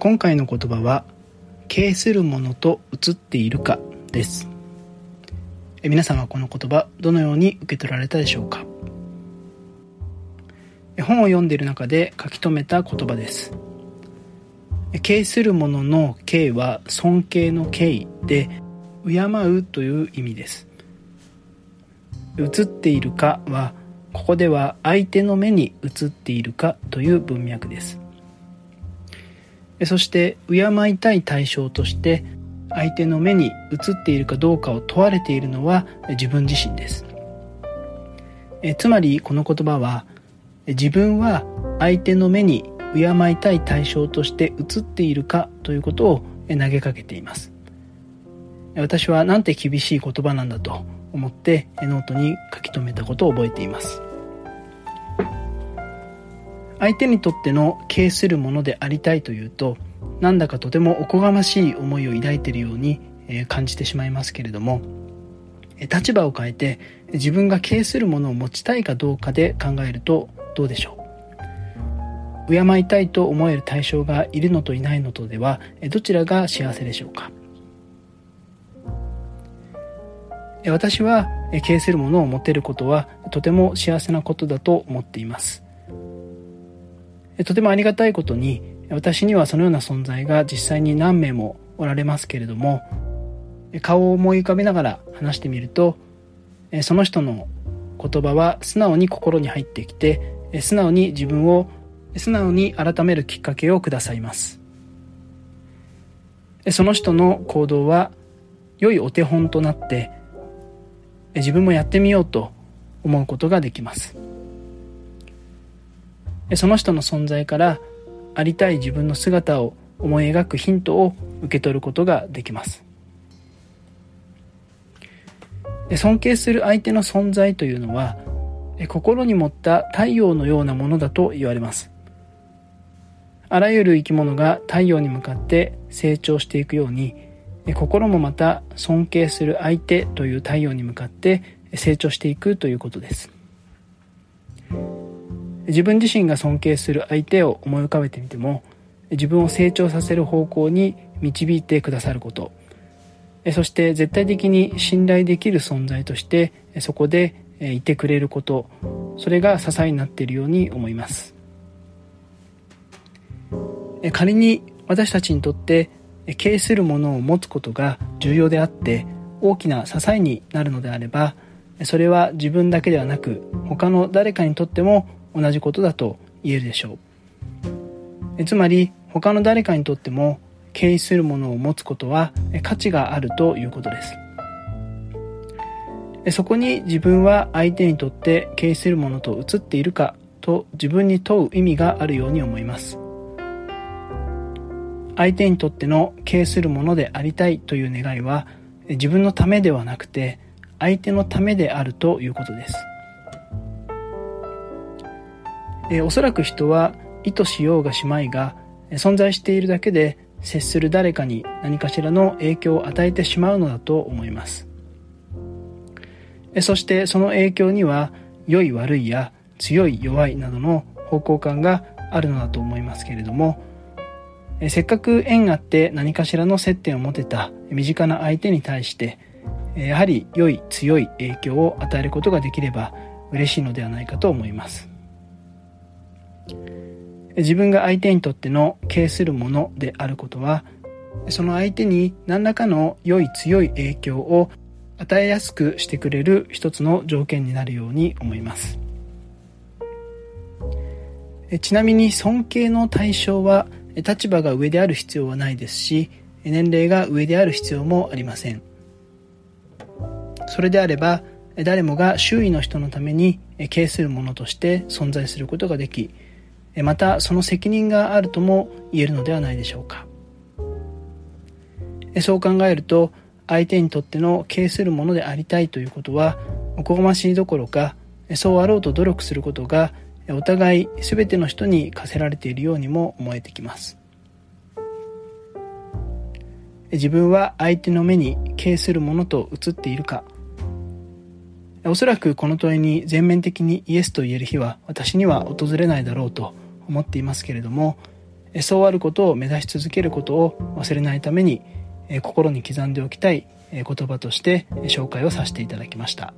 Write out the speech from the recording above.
今回の言葉は「敬するものと映っているか」です。皆さんはこの言葉どのように受け取られたでしょうか？本を読んでいる中で書き留めた言葉です。敬するものの敬は尊敬の敬で敬うという意味です。映っているかはここでは相手の目に映っているかという文脈です。そして敬いたい対象として相手の目に映っているかどうかを問われているのは自分自身です。えつまりこの言葉は自分は相手の目に敬いたい対象として映っているかということを投げかけています。私はなんて厳しい言葉なんだと思ってノートに書き留めたことを覚えています。相手にとっての敬するものでありたいというとなんだかとてもおこがましい思いを抱いているように感じてしまいますけれども立場を変えて自分が敬するものを持ちたいかどうかで考えるとどうでしょう？敬いたいと思える対象がいるのといないのとではどちらが幸せでしょうか？私は敬するものを持てることはとても幸せなことだと思っています。とてもありがたいことに私にはそのような存在が実際に何名もおられますけれども顔を思い浮かべながら話してみるとその人の言葉は素直に心に入ってきて素直に自分を素直に改めるきっかけをくださいます。その人の行動は良いお手本となって自分もやってみようと思うことができます。その人の存在からありたい自分の姿を思い描くヒントを受け取ることができます。尊敬する相手の存在というのは心に持った太陽のようなものだと言われます。あらゆる生き物が太陽に向かって成長していくように心もまた尊敬する相手という太陽に向かって成長していくということです。自分自身が尊敬する相手を思い浮かべてみても自分を成長させる方向に導いてくださること。そして絶対的に信頼できる存在としてそこでいてくれること。それが支えになっているように思います。仮に私たちにとって敬するものを持つことが重要であって大きな支えになるのであればそれは自分だけではなく他の誰かにとっても同じことだと言えるでしょう。つまり他の誰かにとっても敬意するものを持つことは価値があるということです。そこに自分は相手にとって敬意するものと映っているかと自分に問う意味があるように思います。相手にとっての敬するものでありたいという願いは自分のためではなくて相手のためであるということです。えおそらく人は意図しようがしまいが存在しているだけで接する誰かに何かしらの影響を与えてしまうのだと思います。そしてその影響には良い悪いや強い弱いなどの方向感があるのだと思いますけれどもせっかく縁があって何かしらの接点を持てた身近な相手に対してやはり良い強い影響を与えることができれば嬉しいのではないかと思います。自分が相手にとっての敬するものであることはその相手に何らかの良い強い影響を与えやすくしてくれる一つの条件になるように思います。ちなみに尊敬の対象は立場が上である必要はないですし年齢が上である必要もありません。それであれば誰もが周囲の人のために敬するものとして存在することができまたその責任があるとも言えるのではないでしょうか。そう考えると相手にとっての敬するものでありたいということはおこがましいどころかそうあろうと努力することがお互い全ての人に課せられているようにも思えてきます。自分は相手の目に敬するものと映っているか。おそらくこの問いに全面的にイエスと言える日は私には訪れないだろうと思っていますけれどもそうあることを目指し続けることを忘れないために心に刻んでおきたい言葉として紹介をさせていただきました。